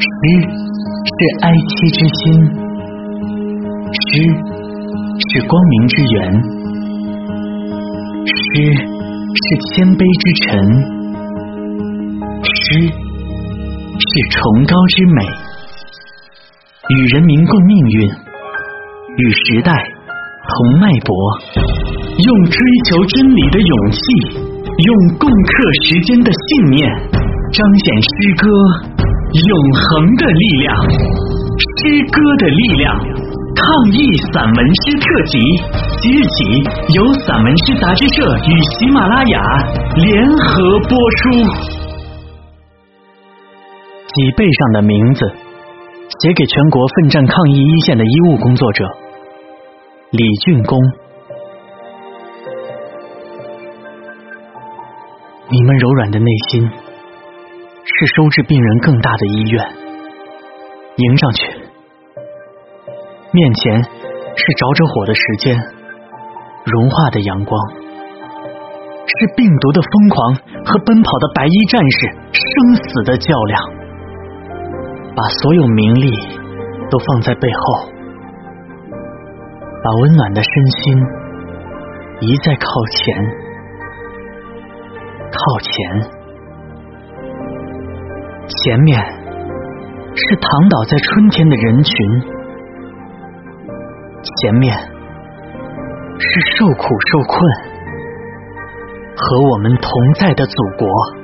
诗是哀戚之心，诗是光明之源，诗是谦卑之臣，诗是崇高之美，与人民共命运，与时代同脉搏，用追求真理的勇气，用共克时艰的信念，彰显诗歌。永恒的力量，诗歌的力量，抗疫散文诗特辑，即日起由散文诗杂志社与喜马拉雅联合播出。脊背上的名字，写给全国奋战抗疫一线的医务工作者李俊功。你们柔软的内心。是收治病人更大的医院，迎上去，面前是着着火的时间，融化的阳光，是病毒的疯狂和奔跑的白衣战士生死的较量，把所有名利都放在背后，把温暖的身心一再靠前，靠前。前面是躺倒在春天的人群，前面是受苦受困和我们同在的祖国。